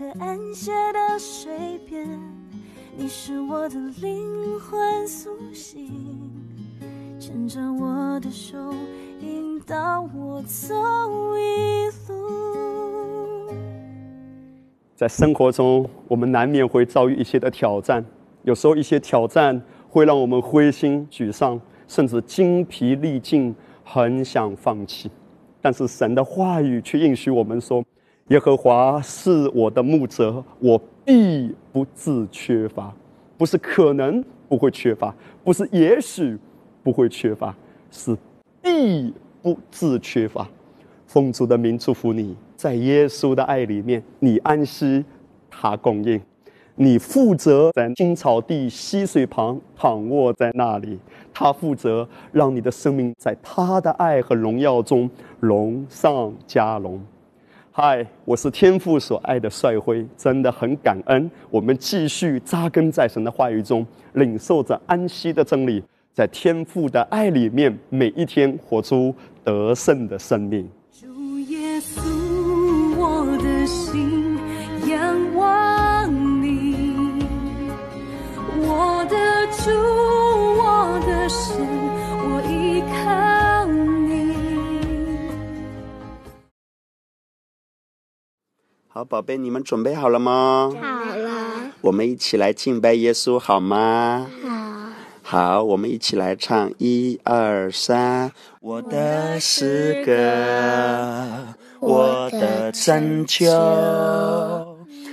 我在可安歇的水边。你是我的灵魂苏醒，牵着我的手，引导我走一路。在生活中，我们难免会遭遇一些的挑战，有时候一些挑战会让我们灰心沮丧，甚至精疲力尽，很想放弃。但是神的话语却应许我们说：“耶和华是我的牧者，我必不自缺乏。”不是可能不会缺乏，不是也许不会缺乏，是必不自缺乏。奉主的名祝福你，在耶稣的爱里面，你安息，他供应。你负责在青草地溪水旁躺卧在那里，他负责让你的生命在他的爱和荣耀中荣上加荣。嗨，我是天父所爱的帅辉，真的很感恩。我们继续扎根在神的话语中，领受着安息的真理，在天父的爱里面，每一天活出得胜的生命。主耶稣，我的心仰望你，我的主，我的神，好，宝贝，你们准备好了吗？好了，我们一起来敬拜耶稣，好吗？好，好，我们一起来唱一二三，我的诗歌，我的拯救，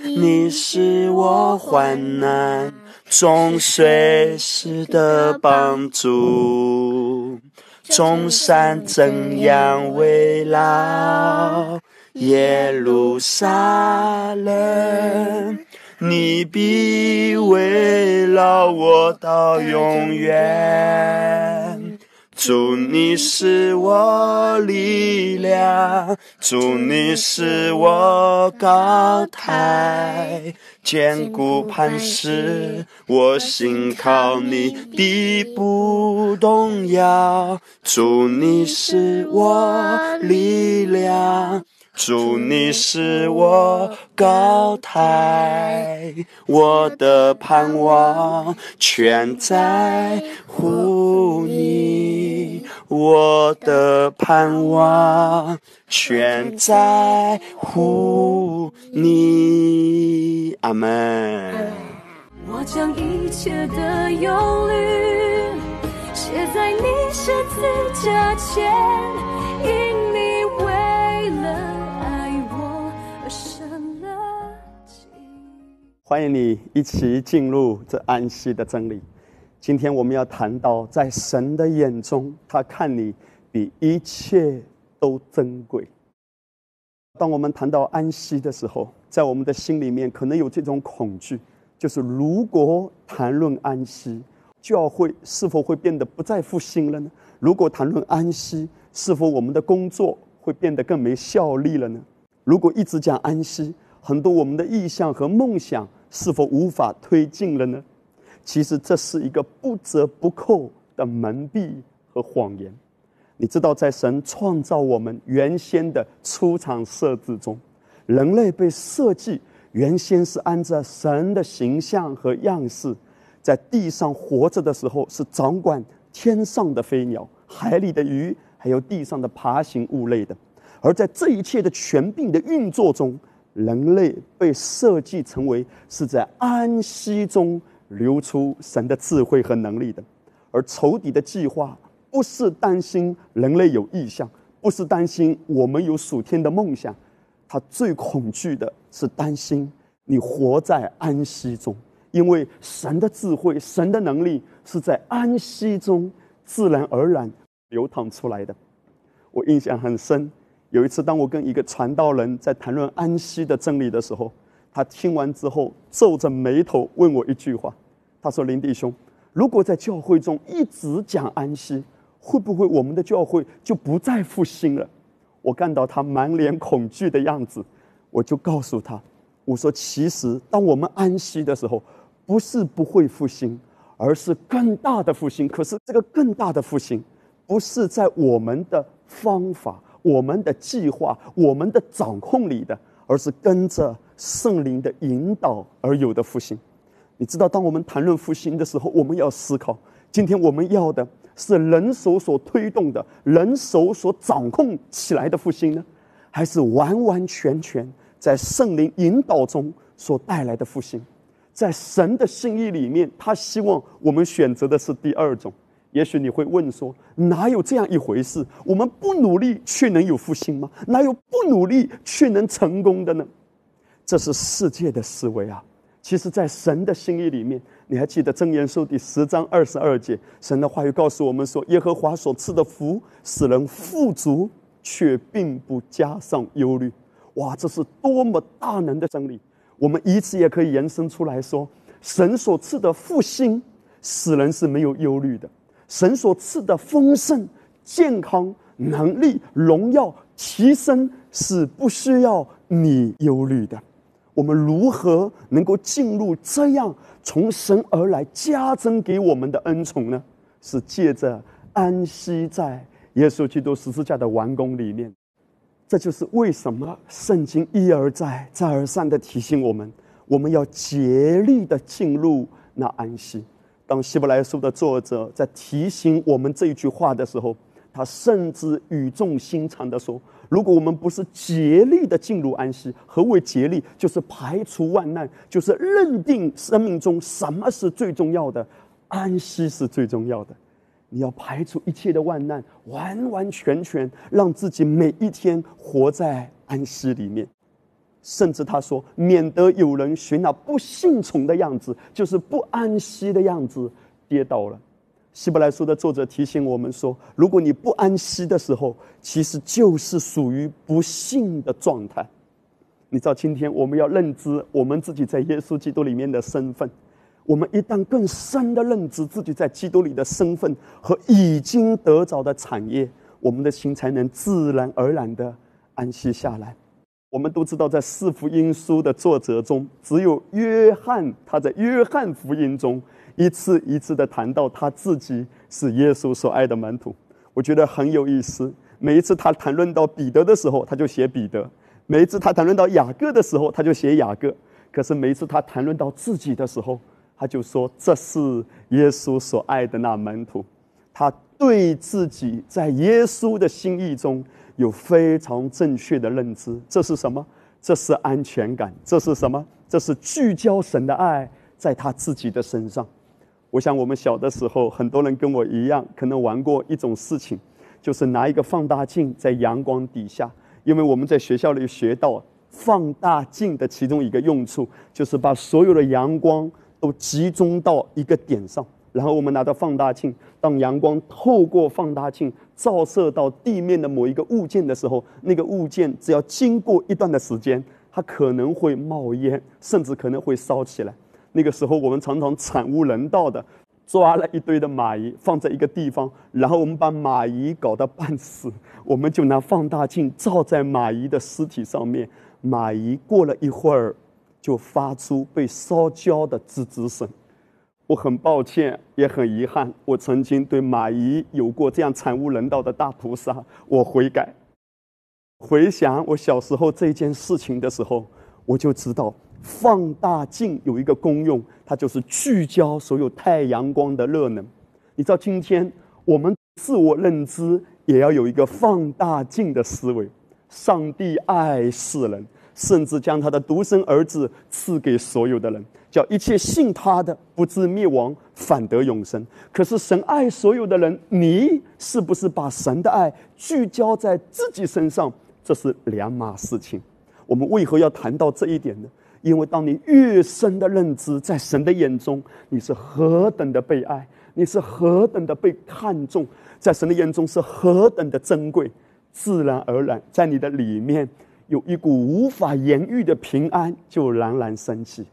你是我患难中随时的帮助，众山怎样围绕耶路撒冷。你必围绕我到永远。主，你是我力量，主，你是我高台，坚固磐石，我心靠你，必不动摇。主，你是我力量。主，你是我高台，我的盼望全在乎你，我的盼望全在乎你。阿门。我将一切的忧虑写在你十字架前，欢迎你一起进入这安息的真理。今天我们要谈到，在神的眼中，他看你比一切都珍贵。当我们谈到安息的时候，在我们的心里面可能有这种恐惧，就是如果谈论安息，教会是否会变得不再复兴了呢？如果谈论安息，是否我们的工作会变得更没效力了呢？如果一直讲安息，很多我们的意向和梦想是否无法推进了呢？其实这是一个不折不扣的蒙蔽和谎言。你知道，在神创造我们原先的出场设置中，人类被设计原先是按照神的形象和样式，在地上活着的时候是掌管天上的飞鸟、海里的鱼，还有地上的爬行物类的。而在这一切的权柄的运作中，人类被设计成为是在安息中流出神的智慧和能力的。而仇敌的计划不是担心人类有意向，不是担心我们有属天的梦想，他最恐惧的是担心你活在安息中，因为神的智慧、神的能力是在安息中自然而然流淌出来的。我印象很深，有一次当我跟一个传道人在谈论安息的真理的时候，他听完之后皱着眉头问我一句话，他说：“林弟兄，如果在教会中一直讲安息，会不会我们的教会就不再复兴了？”我看到他满脸恐惧的样子，我就告诉他：“我说，其实当我们安息的时候，不是不会复兴，而是更大的复兴。可是这个更大的复兴，不是在我们的方法、我们的计划、我们的掌控里的，而是跟着圣灵的引导而有的复兴。你知道，当我们谈论复兴的时候，我们要思考：今天我们要的是人手所推动的、人手所掌控起来的复兴呢，还是完完全全？在圣灵引导中所带来的复兴，在神的心意里面，他希望我们选择的是第二种。也许你会问说：哪有这样一回事？我们不努力却能有复兴吗？哪有不努力却能成功的呢？这是世界的思维啊！其实，在神的心意里面，你还记得箴言书第十章二十二节，神的话语告诉我们说：耶和华所赐的福使人富足，却并不加上忧虑。哇，这是多么大能的真理！我们以此也可以延伸出来说，神所赐的复兴，使人是没有忧虑的；神所赐的丰盛、健康、能力、荣耀、提升，是不需要你忧虑的。我们如何能够进入这样从神而来加增给我们的恩宠呢？是借着安息在耶稣基督十字架的完工里面。这就是为什么圣经一而再、再而三的提醒我们，我们要竭力的进入那安息。当希伯来书的作者在提醒我们这一句话的时候，他甚至语重心长地说：“如果我们不是竭力的进入安息，何为竭力？就是排除万难，就是认定生命中什么是最重要的，安息是最重要的。”你要排除一切的万难，完完全全让自己每一天活在安息里面。甚至他说，免得有人学那不信从的样子，就是不安息的样子，跌倒了。希伯来书的作者提醒我们说，如果你不安息的时候，其实就是属于不幸的状态。你知道，今天我们要认知我们自己在耶稣基督里面的身份。我们一旦更深的认知自己在基督里的身份和已经得着的产业，我们的心才能自然而然的安息下来。我们都知道，在四福音书的作者中，只有约翰，他在约翰福音中一次一次的谈到他自己是耶稣所爱的门徒。我觉得很有意思。每一次他谈论到彼得的时候，他就写彼得；每一次他谈论到雅各的时候，他就写雅各。可是每一次他谈论到自己的时候，他就说：“这是耶稣所爱的那门徒，他对自己在耶稣的心意中有非常正确的认知。这是什么？这是安全感。这是什么？这是聚焦神的爱在他自己的身上。我想，我们小的时候，很多人跟我一样，可能玩过一种事情，就是拿一个放大镜在阳光底下，因为我们在学校里学到，放大镜的其中一个用处就是把所有的阳光。”都集中到一个点上，然后我们拿到放大镜，当阳光透过放大镜照射到地面的某一个物件的时候，那个物件只要经过一段的时间，它可能会冒烟，甚至可能会烧起来。那个时候，我们常常惨无人道的抓了一堆的蚂蚁放在一个地方，然后我们把蚂蚁搞得半死，我们就拿放大镜照在蚂蚁的尸体上面，蚂蚁过了一会儿。就发出被烧焦的吱吱声。我很抱歉，也很遗憾，我曾经对马姨有过这样惨无人道的大屠杀。我悔改。回想我小时候这件事情的时候，我就知道放大镜有一个功用，它就是聚焦所有太阳光的热能。你知道，今天我们自我认知也要有一个放大镜的思维。上帝爱世人。甚至将他的独生儿子赐给所有的人，叫一切信他的不至灭亡，反得永生。可是神爱所有的人，你是不是把神的爱聚焦在自己身上？这是两码事情。我们为何要谈到这一点呢？因为当你越深的认知，在神的眼中你是何等的被爱，你是何等的被看重，在神的眼中是何等的珍贵，自然而然在你的里面。有一股无法言喻的平安就冉冉升起，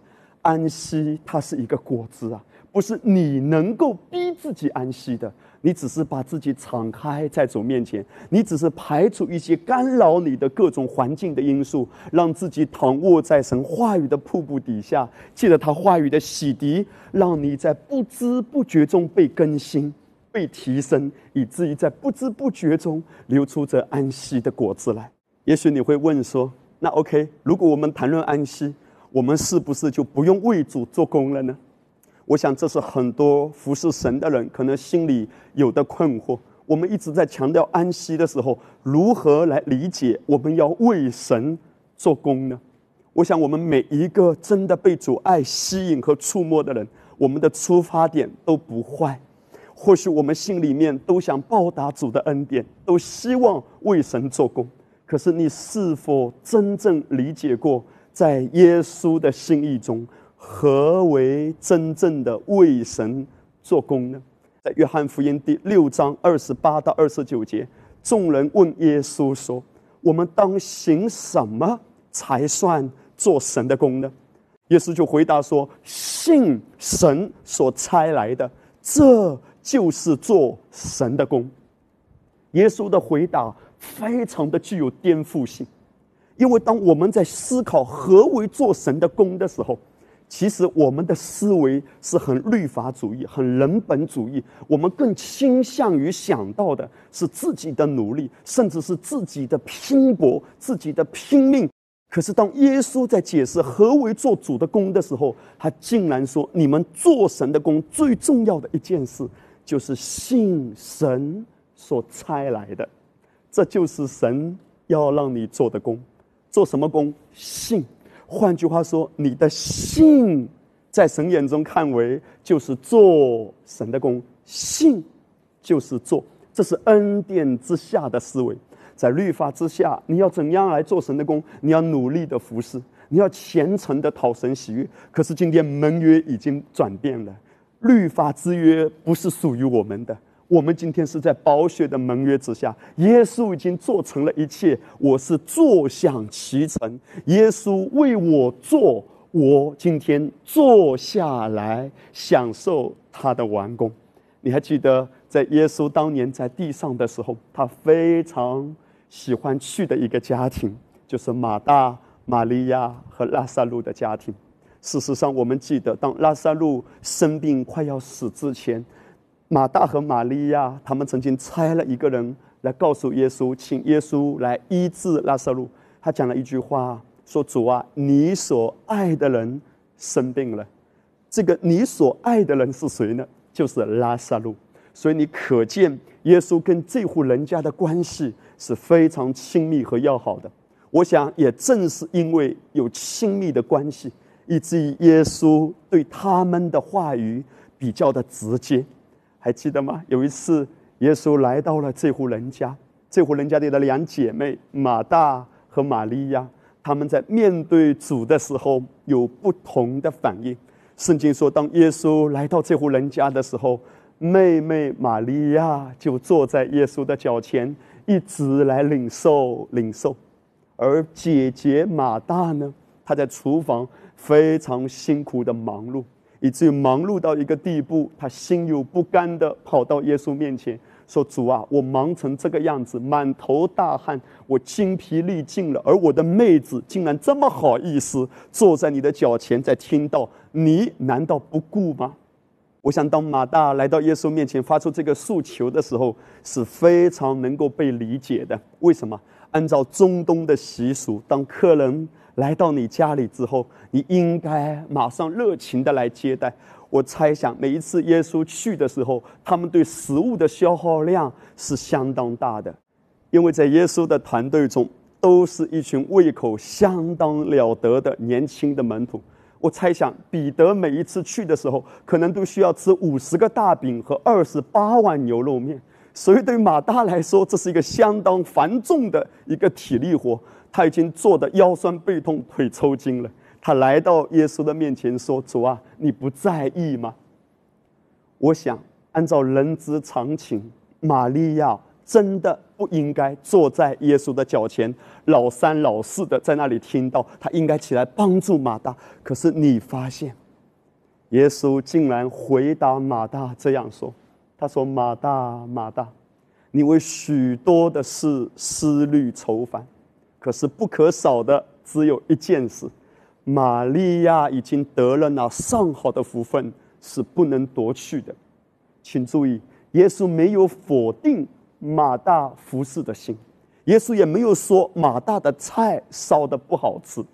安息它是一个果子啊，不是你能够逼自己安息的，你只是把自己敞开在主面前，你只是排除一些干扰你的各种环境的因素，让自己躺卧在神话语的瀑布底下，借着他话语的洗涤，让你在不知不觉中被更新、被提升，以至于在不知不觉中流出这安息的果子来。也许你会问说：“那 OK，如果我们谈论安息，我们是不是就不用为主做工了呢？”我想，这是很多服侍神的人可能心里有的困惑。我们一直在强调安息的时候，如何来理解我们要为神做工呢？我想，我们每一个真的被主爱吸引和触摸的人，我们的出发点都不坏。或许我们心里面都想报答主的恩典，都希望为神做工。可是，你是否真正理解过，在耶稣的心意中？何为真正的为神做工呢？在约翰福音第六章二十八到二十九节，众人问耶稣说：“我们当行什么才算做神的工呢？”耶稣就回答说：“信神所差来的，这就是做神的工。”耶稣的回答非常的具有颠覆性，因为当我们在思考何为做神的工的时候，其实我们的思维是很律法主义、很人本主义，我们更倾向于想到的是自己的努力，甚至是自己的拼搏、自己的拼命。可是当耶稣在解释何为做主的工的时候，他竟然说：“你们做神的工最重要的一件事，就是信神所差来的，这就是神要让你做的工。做什么工？信。”换句话说，你的信在神眼中看为就是做神的工，信就是做，这是恩典之下的思维。在律法之下，你要怎样来做神的工？你要努力的服侍，你要虔诚的讨神喜悦。可是今天盟约已经转变了，律法之约不是属于我们的。我们今天是在宝血的盟约之下，耶稣已经做成了一切，我是坐享其成。耶稣为我做，我今天坐下来享受他的完工。你还记得，在耶稣当年在地上的时候，他非常喜欢去的一个家庭，就是马大、玛利亚和拉萨路的家庭。事实上，我们记得，当拉萨路生病快要死之前。马大和玛利亚，他们曾经差了一个人来告诉耶稣，请耶稣来医治拉萨路。他讲了一句话，说：“主啊，你所爱的人生病了。”这个你所爱的人是谁呢？就是拉萨路。所以你可见，耶稣跟这户人家的关系是非常亲密和要好的。我想，也正是因为有亲密的关系，以至于耶稣对他们的话语比较的直接。还记得吗？有一次，耶稣来到了这户人家，这户人家里的两姐妹马大和玛利亚，他们在面对主的时候有不同的反应。圣经说，当耶稣来到这户人家的时候，妹妹玛利亚就坐在耶稣的脚前，一直来领受领受，而姐姐马大呢，她在厨房非常辛苦的忙碌。以至于忙碌到一个地步，他心有不甘地跑到耶稣面前说：“主啊，我忙成这个样子，满头大汗，我精疲力尽了。而我的妹子竟然这么好意思坐在你的脚前，在听到，你难道不顾吗？”我想，当马大来到耶稣面前发出这个诉求的时候，是非常能够被理解的。为什么？按照中东的习俗，当客人。来到你家里之后，你应该马上热情的来接待。我猜想，每一次耶稣去的时候，他们对食物的消耗量是相当大的，因为在耶稣的团队中，都是一群胃口相当了得的年轻的门徒。我猜想，彼得每一次去的时候，可能都需要吃五十个大饼和二十八碗牛肉面，所以对马大来说，这是一个相当繁重的一个体力活。他已经坐的腰酸背痛、腿抽筋了。他来到耶稣的面前说：“主啊，你不在意吗？”我想，按照人之常情，玛利亚真的不应该坐在耶稣的脚前，老三老四的在那里听到。他应该起来帮助马大。可是你发现，耶稣竟然回答马大这样说：“他说：“马大，马大，你为许多的事思虑愁烦，可是不可少的只有一件事。玛利亚已经得了那上好的福分，是不能夺去的。请注意，耶稣没有否定马大服侍的心，耶稣也没有说马大的菜烧的不好吃。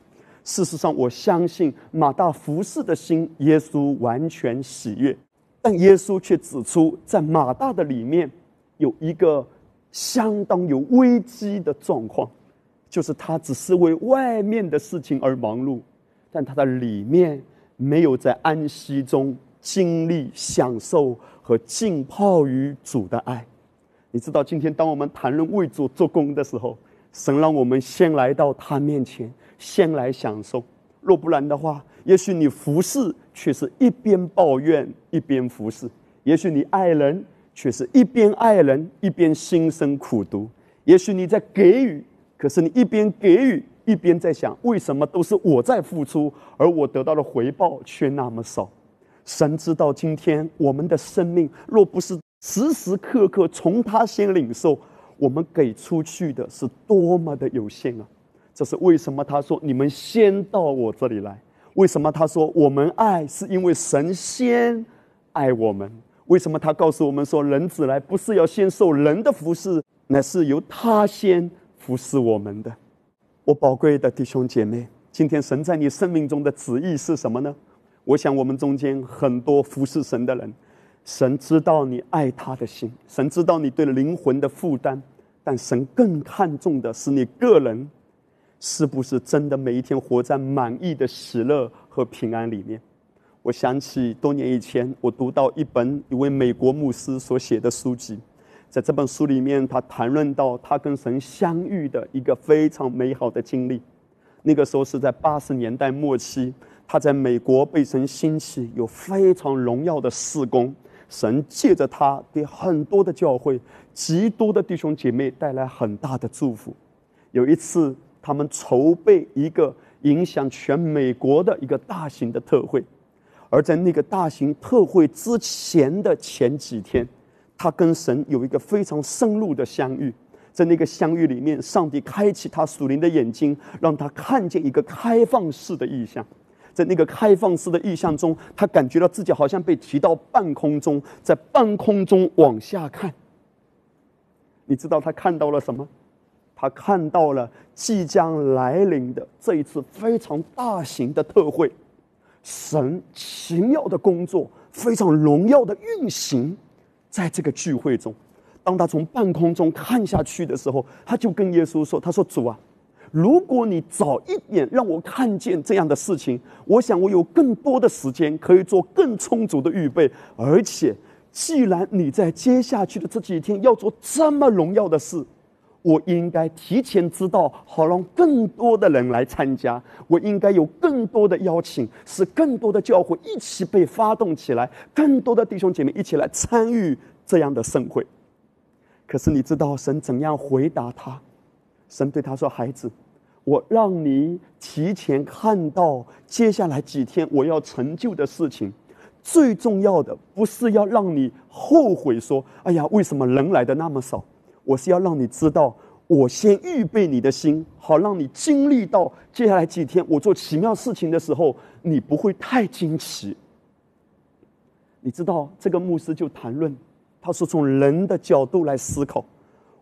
事实上，我相信马大服侍的心，耶稣完全喜悦。但耶稣却指出，在马大的里面有一个相当有危机的状况，就是他只是为外面的事情而忙碌，但他的里面没有在安息中经历、享受和浸泡于主的爱。你知道，今天当我们谈论为主做工的时候，神让我们先来到他面前，先来享受。若不然的话，也许你服侍却是一边抱怨一边服侍；也许你爱人却是一边爱人一边心生苦毒；也许你在给予，可是你一边给予一边在想：为什么都是我在付出，而我得到的回报却那么少？神知道今天我们的生命若不是时时刻刻从他先领受，我们给出去的是多么的有限啊！这是为什么？他说：“你们先到我这里来。”为什么他说我们爱是因为神先爱我们？为什么他告诉我们说人子来不是要先受人的服侍，乃是由他先服侍我们的？我宝贵的弟兄姐妹，今天神在你生命中的旨意是什么呢？我想我们中间很多服侍神的人，神知道你爱他的心，神知道你对灵魂的负担，但神更看重的是你个人。是不是真的每一天活在满意的喜乐和平安里面？我想起多年以前，我读到一本一位美国牧师所写的书籍，在这本书里面，他谈论到他跟神相遇的一个非常美好的经历。那个时候是在八十年代末期，他在美国被神兴起，有非常荣耀的事工，神借着他给很多的教会、极多的弟兄姐妹带来很大的祝福。有一次。他们筹备一个影响全美国的一个大型的特会，而在那个大型特会之前的前几天，他跟神有一个非常深入的相遇。在那个相遇里面，上帝开启他属灵的眼睛，让他看见一个开放式的意象。在那个开放式的意象中，他感觉到自己好像被提到半空中，在半空中往下看。你知道他看到了什么？他看到了即将来临的这一次非常大型的特会，神奇妙的工作，非常荣耀的运行，在这个聚会中。当他从半空中看下去的时候，他就跟耶稣说：“他说主啊，如果你早一点让我看见这样的事情，我想我有更多的时间可以做更充足的预备。而且，既然你在接下去的这几天要做这么荣耀的事。”我应该提前知道，好让更多的人来参加。我应该有更多的邀请，使更多的教会一起被发动起来，更多的弟兄姐妹一起来参与这样的盛会。可是你知道神怎样回答他？神对他说：“孩子，我让你提前看到接下来几天我要成就的事情。最重要的不是要让你后悔说：‘哎呀，为什么人来的那么少？’”我是要让你知道，我先预备你的心，好让你经历到接下来几天我做奇妙事情的时候，你不会太惊奇。你知道，这个牧师就谈论，他说从人的角度来思考，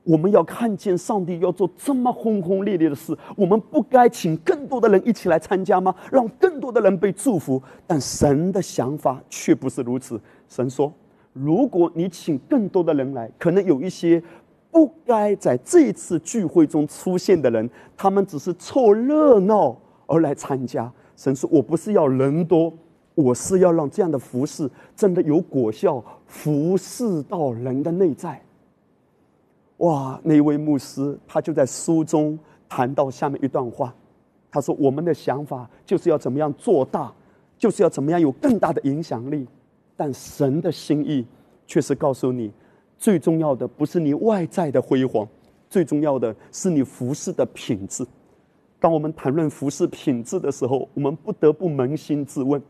我们要看见上帝要做这么轰轰烈烈的事，我们不该请更多的人一起来参加吗？让更多的人被祝福？但神的想法却不是如此。神说，如果你请更多的人来，可能有一些。不该在这次聚会中出现的人，他们只是凑热闹而来参加。神说：“我不是要人多，我是要让这样的服饰真的有果效，服侍到人的内在。”哇！那位牧师他就在书中谈到下面一段话，他说：“我们的想法就是要怎么样做大，就是要怎么样有更大的影响力，但神的心意却是告诉你。”最重要的不是你外在的辉煌，最重要的是你服饰的品质。当我们谈论服饰品质的时候，我们不得不扪心自问：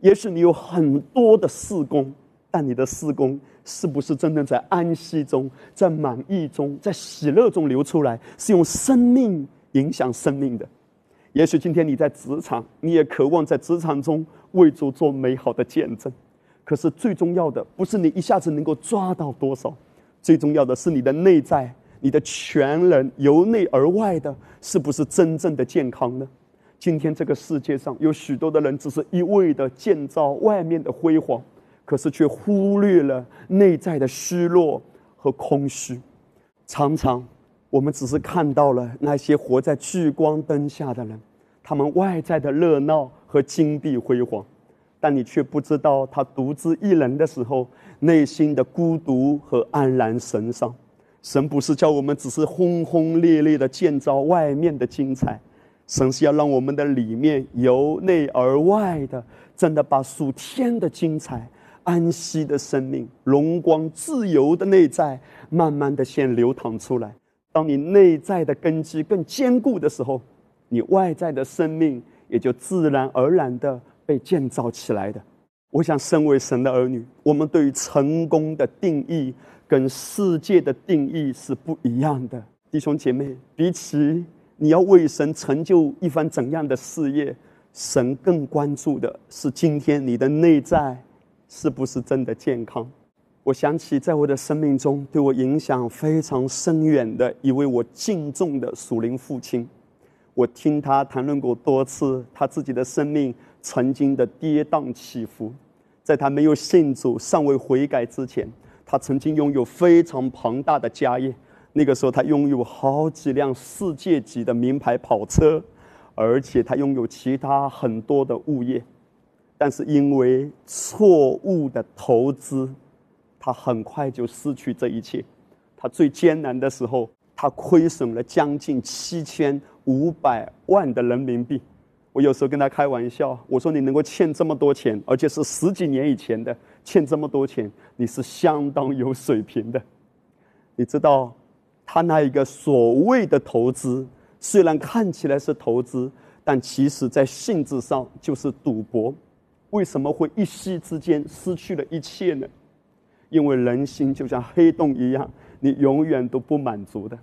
也许你有很多的事工，但你的施工是不是真正在安息中、在满意中、在喜乐中流出来？是用生命影响生命的。也许今天你在职场，你也渴望在职场中为主做美好的见证。可是最重要的不是你一下子能够抓到多少，最重要的是你的内在、你的全人由内而外的，是不是真正的健康呢？今天这个世界上有许多的人，只是一味的建造外面的辉煌，可是却忽略了内在的虚弱和空虚。常常，我们只是看到了那些活在聚光灯下的人，他们外在的热闹和金碧辉煌，但你却不知道他独自一人的时候，内心的孤独和黯然神伤。神不是叫我们只是轰轰烈烈的建造外面的精彩。神是要让我们的里面由内而外的，真的把属天的精彩、安息的生命、荣光、自由的内在，慢慢的先流淌出来。当你内在的根基更坚固的时候，你外在的生命也就自然而然的被建造起来的。我想，身为神的儿女，我们对于成功的定义跟世界的定义是不一样的。弟兄姐妹，比起。你要为神成就一番怎样的事业？神更关注的是今天你的内在是不是真的健康？我想起在我的生命中对我影响非常深远的一位我敬重的属灵父亲，我听他谈论过多次他自己的生命曾经的跌宕起伏，在他没有信主、尚未悔改之前，他曾经拥有非常庞大的家业。那个时候，他拥有好几辆世界级的名牌跑车，而且他拥有其他很多的物业，但是因为错误的投资，他很快就失去这一切。他最艰难的时候，他亏损了将近七千五百万的人民币。我有时候跟他开玩笑，我说：“你能够欠这么多钱，而且是十几年以前的欠这么多钱，你是相当有水平的。”你知道？他那一个所谓的投资，虽然看起来是投资，但其实在性质上就是赌博。为什么会一夕之间失去了一切呢？因为人心就像黑洞一样，你永远都不满足的。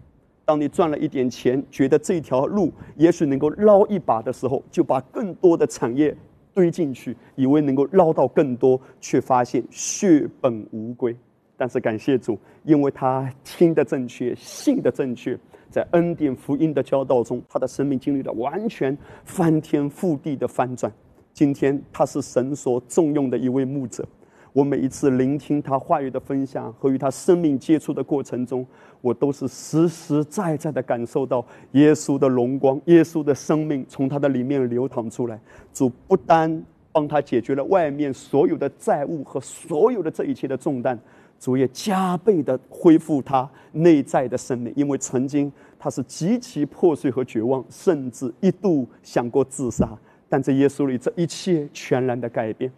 当你赚了一点钱，觉得这条路也许能够捞一把的时候，就把更多的产业堆进去，以为能够捞到更多，却发现血本无归。但是感谢主，因为他听得正确，信的正确，在恩典福音的教导中，他的生命经历了完全翻天覆地的翻转。今天他是神所重用的一位牧者。我每一次聆听他话语的分享和与他生命接触的过程中，我都是实实在在的感受到耶稣的荣光，耶稣的生命从他的里面流淌出来。主不单帮他解决了外面所有的债务和所有的这一切的重担。主也加倍的恢复他内在的生命，因为曾经他是极其破碎和绝望，甚至一度想过自杀。但在耶稣里，这一切全然的改变。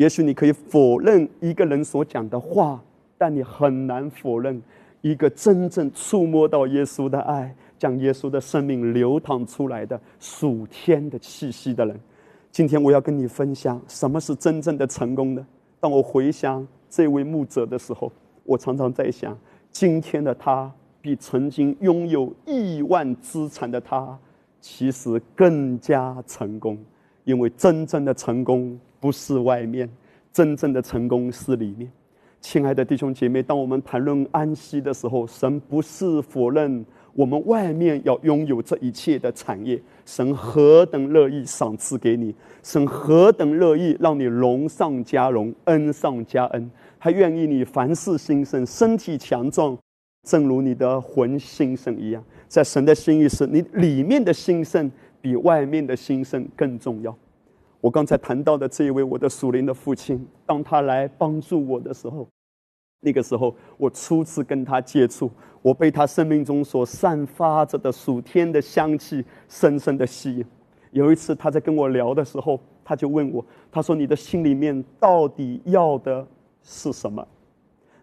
也许你可以否认一个人所讲的话，但你很难否认一个真正触摸到耶稣的爱，将耶稣的生命流淌出来的属天的气息的人。今天我要跟你分享什么是真正的成功呢？当我回想。这位牧者的时候，我常常在想，今天的他比曾经拥有亿万资产的他，其实更加成功。因为真正的成功不是外面，真正的成功是里面。亲爱的弟兄姐妹，当我们谈论安息的时候，神不是否认。我们外面要拥有这一切的产业，神何等乐意赏赐给你，神何等乐意让你荣上加荣，恩上加恩，他愿意你凡事兴盛，身体强壮，正如你的魂兴盛一样。在神的心意是你里面的兴盛比外面的兴盛更重要。我刚才谈到的这一位我的属灵的父亲，当他来帮助我的时候。那个时候，我初次跟他接触，我被他生命中所散发着的属天的香气深深的吸引。有一次，他在跟我聊的时候，他就问我：“他说你的心里面到底要的是什么？”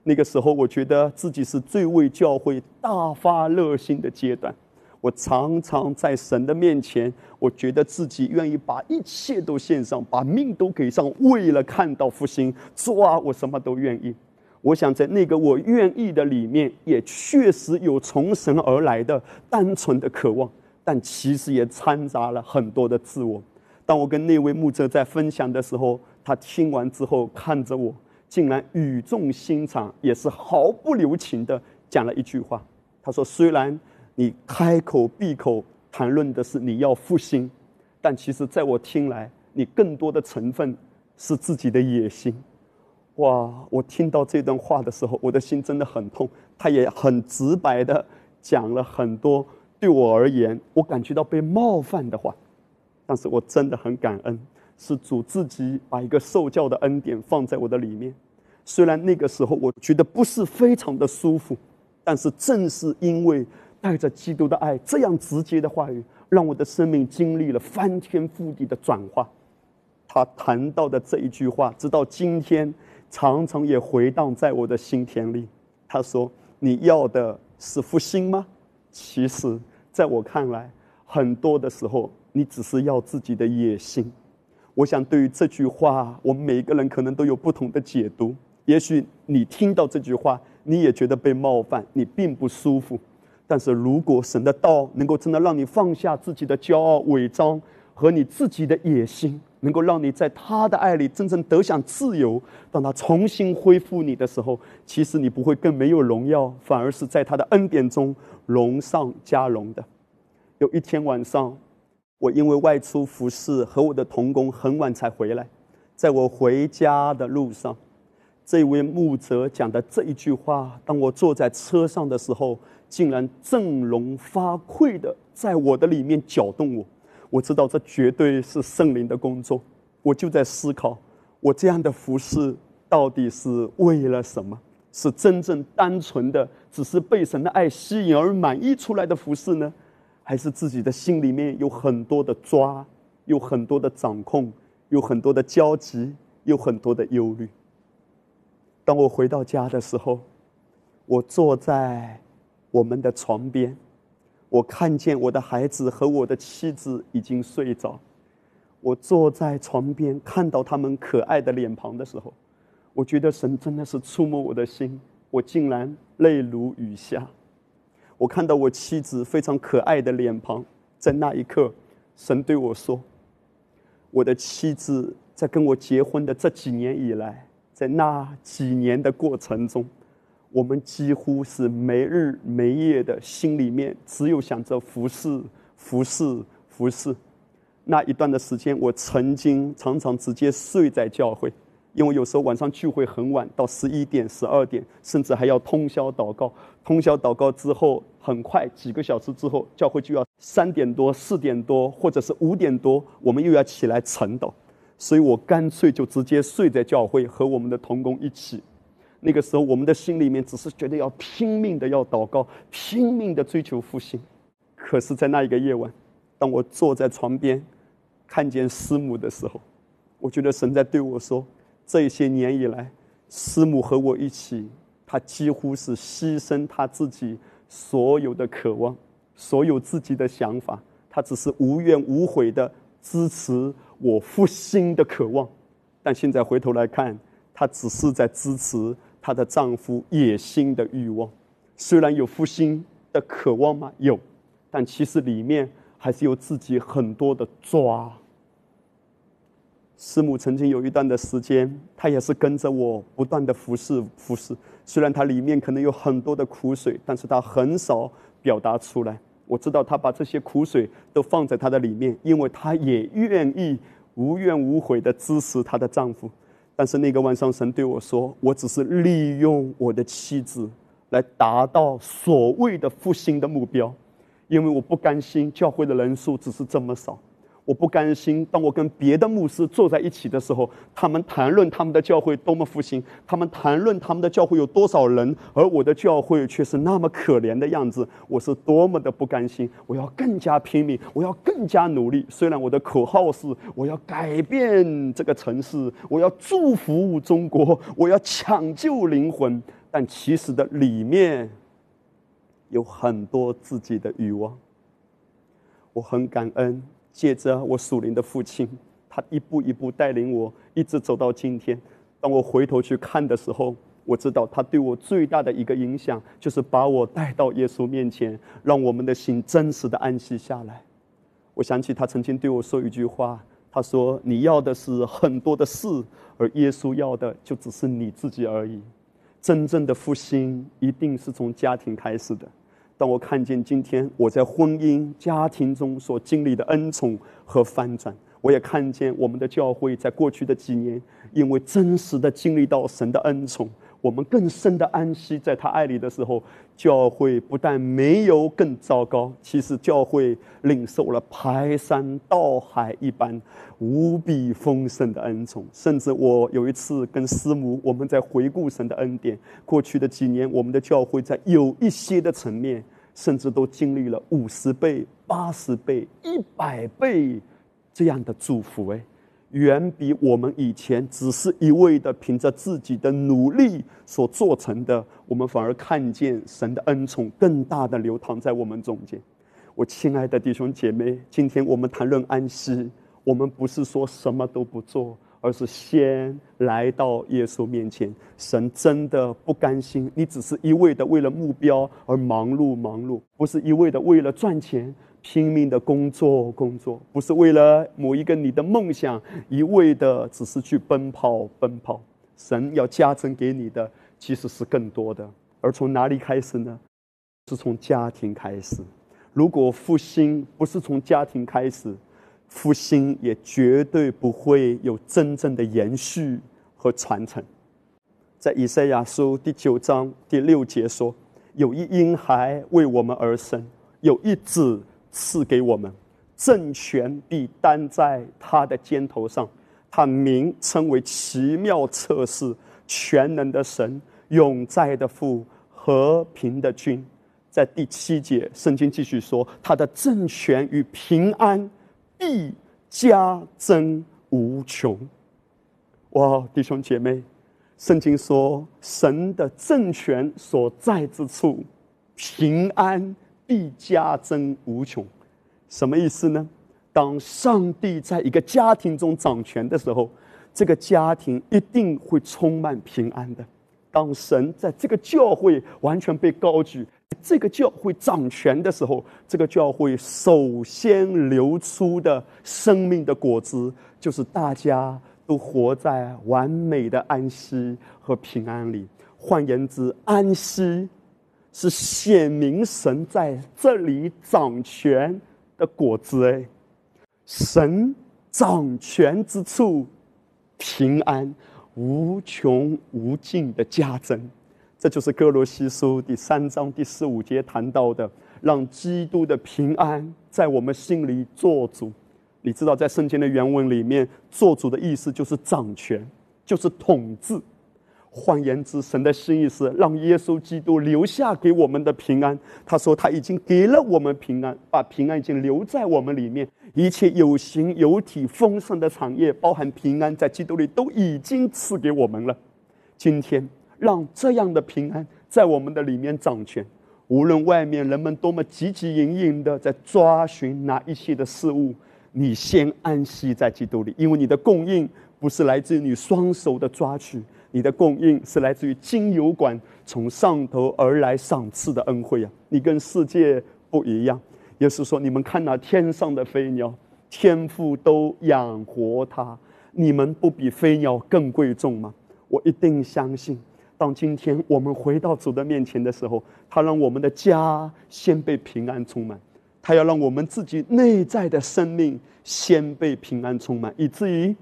那个时候，我觉得自己是最为教会大发热心的阶段。我常常在神的面前，我觉得自己愿意把一切都献上，把命都给上，为了看到复兴。主啊，我什么都愿意。我想在那个我愿意的里面，也确实有从神而来的单纯的渴望，但其实也掺杂了很多的自我。当我跟那位牧者在分享的时候，他听完之后看着我，竟然语重心长，也是毫不留情的讲了一句话。他说：“虽然你开口闭口谈论的是你要复兴，但其实在我听来，你更多的成分是自己的野心。”哇！我听到这段话的时候，我的心真的很痛。他也很直白的讲了很多对我而言我感觉到被冒犯的话，但是我真的很感恩，是主自己把一个受教的恩典放在我的里面。虽然那个时候我觉得不是非常的舒服，但是正是因为带着基督的爱这样直接的话语，让我的生命经历了翻天覆地的转化。他谈到的这一句话，直到今天。常常也回荡在我的心田里。他说：“你要的是复兴吗？”其实，在我看来，很多的时候，你只是要自己的野心。我想，对于这句话，我们每一个人可能都有不同的解读。也许你听到这句话，你也觉得被冒犯，你并不舒服。但是如果神的道能够真的让你放下自己的骄傲、伪装和你自己的野心，能够让你在他的爱里真正得享自由。当他重新恢复你的时候，其实你不会更没有荣耀，反而是在他的恩典中荣上加荣的。有一天晚上，我因为外出服侍，和我的童工很晚才回来。在我回家的路上，这位牧者讲的这一句话，当我坐在车上的时候，竟然振聋发聩的在我的里面搅动我。我知道这绝对是圣灵的工作，我就在思考，我这样的服饰到底是为了什么？是真正单纯的，只是被神的爱吸引而满意出来的服饰呢，还是自己的心里面有很多的抓，有很多的掌控，有很多的焦急，有很多的忧虑？当我回到家的时候，我坐在我们的床边。我看见我的孩子和我的妻子已经睡着，我坐在床边看到他们可爱的脸庞的时候，我觉得神真的是触摸我的心，我竟然泪如雨下。我看到我妻子非常可爱的脸庞，在那一刻，神对我说：“我的妻子在跟我结婚的这几年以来，在那几年的过程中。”我们几乎是没日没夜的，心里面只有想着服侍、服侍、服侍。那一段的时间，我曾经常常直接睡在教会，因为有时候晚上聚会很晚，到十一点、十二点，甚至还要通宵祷告。通宵祷告之后，很快几个小时之后，教会就要三点多、四点多，或者是五点多，我们又要起来晨祷。所以我干脆就直接睡在教会，和我们的同工一起。那个时候，我们的心里面只是觉得要拼命的要祷告，拼命的追求复兴。可是，在那一个夜晚，当我坐在床边，看见师母的时候，我觉得神在对我说：这些年以来，师母和我一起，她几乎是牺牲她自己所有的渴望，所有自己的想法，她只是无怨无悔的支持我复兴的渴望。但现在回头来看，她只是在支持。她的丈夫野心的欲望，虽然有复兴的渴望吗？有，但其实里面还是有自己很多的抓。师母曾经有一段的时间，她也是跟着我不断的服侍服侍。虽然她里面可能有很多的苦水，但是她很少表达出来。我知道她把这些苦水都放在她的里面，因为她也愿意无怨无悔的支持她的丈夫。但是那个万上，神对我说：“我只是利用我的妻子，来达到所谓的复兴的目标，因为我不甘心教会的人数只是这么少。”我不甘心，当我跟别的牧师坐在一起的时候，他们谈论他们的教会多么复兴，他们谈论他们的教会有多少人，而我的教会却是那么可怜的样子。我是多么的不甘心！我要更加拼命，我要更加努力。虽然我的口号是我要改变这个城市，我要祝福中国，我要抢救灵魂，但其实的里面有很多自己的欲望。我很感恩，借着我属灵的父亲，他一步一步带领我，一直走到今天。当我回头去看的时候，我知道他对我最大的一个影响，就是把我带到耶稣面前，让我们的心真实的安息下来。我想起他曾经对我说一句话，他说：“你要的是很多的事，而耶稣要的就只是你自己而已。”真正的复兴一定是从家庭开始的。当我看见今天我在婚姻家庭中所经历的恩宠和翻转。我也看见我们的教会在过去的几年，因为真实的经历到神的恩宠，我们更深的安息在他爱里的时候，教会不但没有更糟糕，其实教会领受了排山倒海一般无比丰盛的恩宠。甚至我有一次跟师母，我们在回顾神的恩典，过去的几年，我们的教会在有一些的层面，甚至都经历了五十倍、八十倍、一百倍。这样的祝福，哎，远比我们以前只是一味的凭着自己的努力所做成的，我们反而看见神的恩宠更大的流淌在我们中间。我亲爱的弟兄姐妹，今天我们谈论安息，我们不是说什么都不做，而是先来到耶稣面前。神真的不甘心，你只是一味的为了目标而忙碌忙碌，不是一味的为了赚钱。拼命的工作，工作不是为了某一个你的梦想，一味的只是去奔跑，奔跑。神要加增给你的其实是更多的。而从哪里开始呢？是从家庭开始。如果复兴不是从家庭开始，复兴也绝对不会有真正的延续和传承。在以赛亚书第九章第六节说：“有一婴孩为我们而生，有一子。”赐给我们，政权必担在他的肩头上，他名称为奇妙测试、全能的神、永在的父、和平的君。在第七节，圣经继续说，他的政权与平安必加增无穷。哇，弟兄姐妹，圣经说，神的政权所在之处，平安。必加增无穷，什么意思呢？当上帝在一个家庭中掌权的时候，这个家庭一定会充满平安的。当神在这个教会完全被高举，这个教会掌权的时候，这个教会首先流出的生命的果子，就是大家都活在完美的安息和平安里。换言之，安息。是显明神在这里掌权的果子哎，神掌权之处，平安无穷无尽的加增，这就是哥罗西书第三章第十五节谈到的，让基督的平安在我们心里做主。你知道，在圣经的原文里面，做主的意思就是掌权，就是统治。换言之，神的心意是让耶稣基督留下给我们的平安。他说他已经给了我们平安，把平安已经留在我们里面。一切有形有体丰盛的产业，包含平安，在基督里都已经赐给我们了。今天，让这样的平安在我们的里面掌权。无论外面人们多么汲汲营营的在抓寻哪一些的事物，你先安息在基督里，因为你的供应不是来自于你双手的抓取。你的供应是来自于金油管从上头而来赏赐的恩惠啊！你跟世界不一样。也是说，你们看那天上的飞鸟，天父都养活它，你们不比飞鸟更贵重吗？我一定相信，当今天我们回到主的面前的时候，他让我们的家先被平安充满，他要让我们自己内在的生命先被平安充满，以至于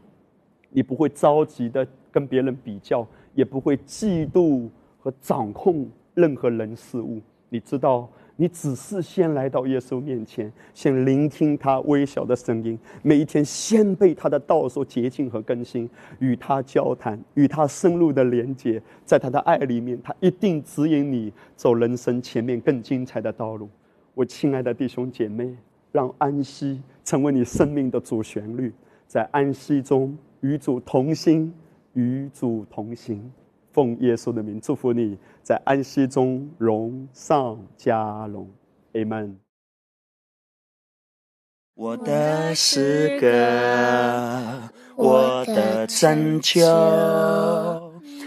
你不会着急的。跟别人比较，也不会嫉妒和掌控任何人事物。你知道，你只是先来到耶稣面前，先聆听他微小的声音，每一天先被他的道所洁净和更新，与他交谈，与他深入的连接，在他的爱里面，他一定指引你走人生前面更精彩的道路。我亲爱的弟兄姐妹，让安息成为你生命的主旋律，在安息中与主同心。与主同行，奉耶稣的名祝福你，在安息中荣上加荣，Amen。我的诗歌，我的拯救。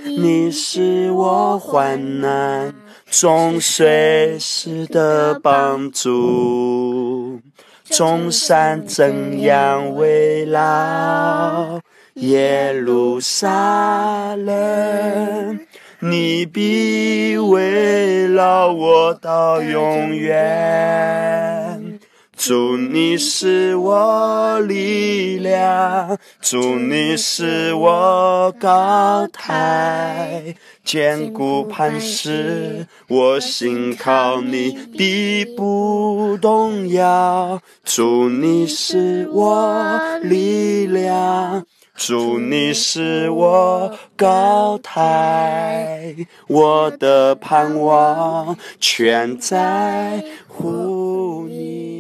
你是我患难中随时的帮助。众山怎样围绕耶路撒冷？你必围绕我到永远。祝你是我力量，祝你是我高台，坚固磐石，我心靠你必不动摇。祝你是我力量。祝你是我高台，我的盼望全在乎你。